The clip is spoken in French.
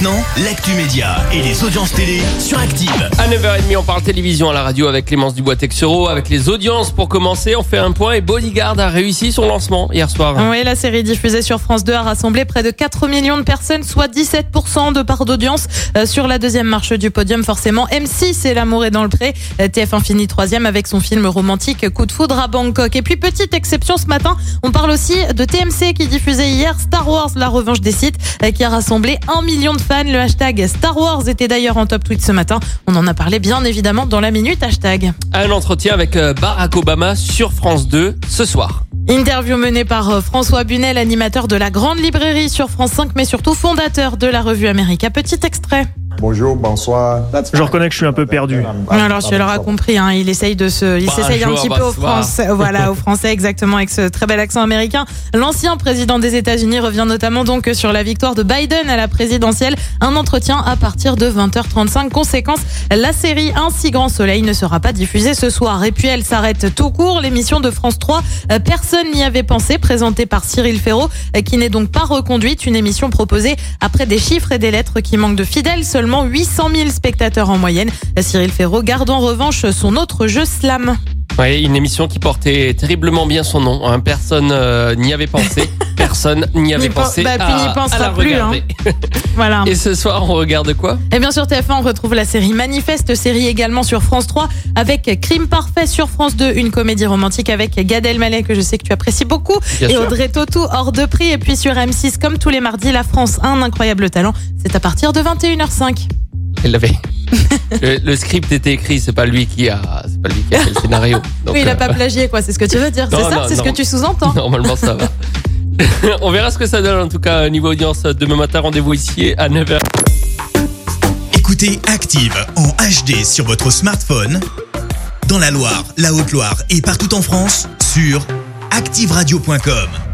Et maintenant, l'actu média et les audiences télé sur Active. À 9h30, on parle télévision à la radio avec Clémence Dubois-Texero. Avec les audiences pour commencer, on fait un point et Bodyguard a réussi son lancement hier soir. Oui, la série diffusée sur France 2 a rassemblé près de 4 millions de personnes, soit 17% de part d'audience. Euh, sur la deuxième marche du podium, forcément, M6 et L'amour est dans le pré. Euh, TF1 finit troisième avec son film romantique Coup de foudre à Bangkok. Et puis, petite exception ce matin, on parle aussi de TMC qui diffusait hier Star Wars, la revanche des sites, euh, qui a rassemblé 1 million de fans. Le hashtag Star Wars était d'ailleurs en top tweet ce matin. On en a parlé bien évidemment dans la minute hashtag. Un entretien avec euh, Barack Obama sur France 2 ce soir. Interview menée par euh, François Bunel, animateur de la Grande Librairie sur France 5, mais surtout fondateur de la revue America. Petit extrait. Bonjour, bonsoir. Je reconnais que je suis un peu perdu. Alors, tu l'auras compris, hein, il essaye de se, il s'essaye un petit peu au français, voilà, au français exactement avec ce très bel accent américain. L'ancien président des États-Unis revient notamment donc sur la victoire de Biden à la présidentielle. Un entretien à partir de 20h35. Conséquence, la série Un si grand soleil ne sera pas diffusée ce soir. Et puis elle s'arrête tout court. L'émission de France 3, euh, personne n'y avait pensé, présentée par Cyril Ferraud, euh, qui n'est donc pas reconduite. Une émission proposée après des chiffres et des lettres qui manquent de fidèles. Seulement 800 000 spectateurs en moyenne. Cyril Ferraud garde en revanche son autre jeu Slam. Ouais, une émission qui portait terriblement bien son nom. hein. Personne euh, n'y avait pensé. Personne n'y avait pensé bah, puis à, à la plus, hein. Voilà. Et ce soir, on regarde quoi? Et bien sur TF1, on retrouve la série Manifeste, série également sur France 3, avec Crime Parfait sur France 2, une comédie romantique avec Gad Elmaleh, que je sais que tu apprécies beaucoup, Bien et sûr. Audrey Tautou, hors de prix. Et puis sur M6, comme tous les mardis, La France a un incroyable talent. C'est à partir de 21h05. Elle l'avait. le, le script était écrit, c'est pas lui qui a, c'est pas lui qui a fait le scénario. Donc, oui, il a euh, pas plagié, quoi. C'est ce que tu veux dire, c'est ça C'est ce que tu sous-entends Normalement, ça va. On verra ce que ça donne en tout cas niveau audience demain matin. Rendez-vous ici à 9h. Écoutez Active en HD sur votre smartphone, dans la Loire, la Haute-Loire et partout en France, sur activeradio.com.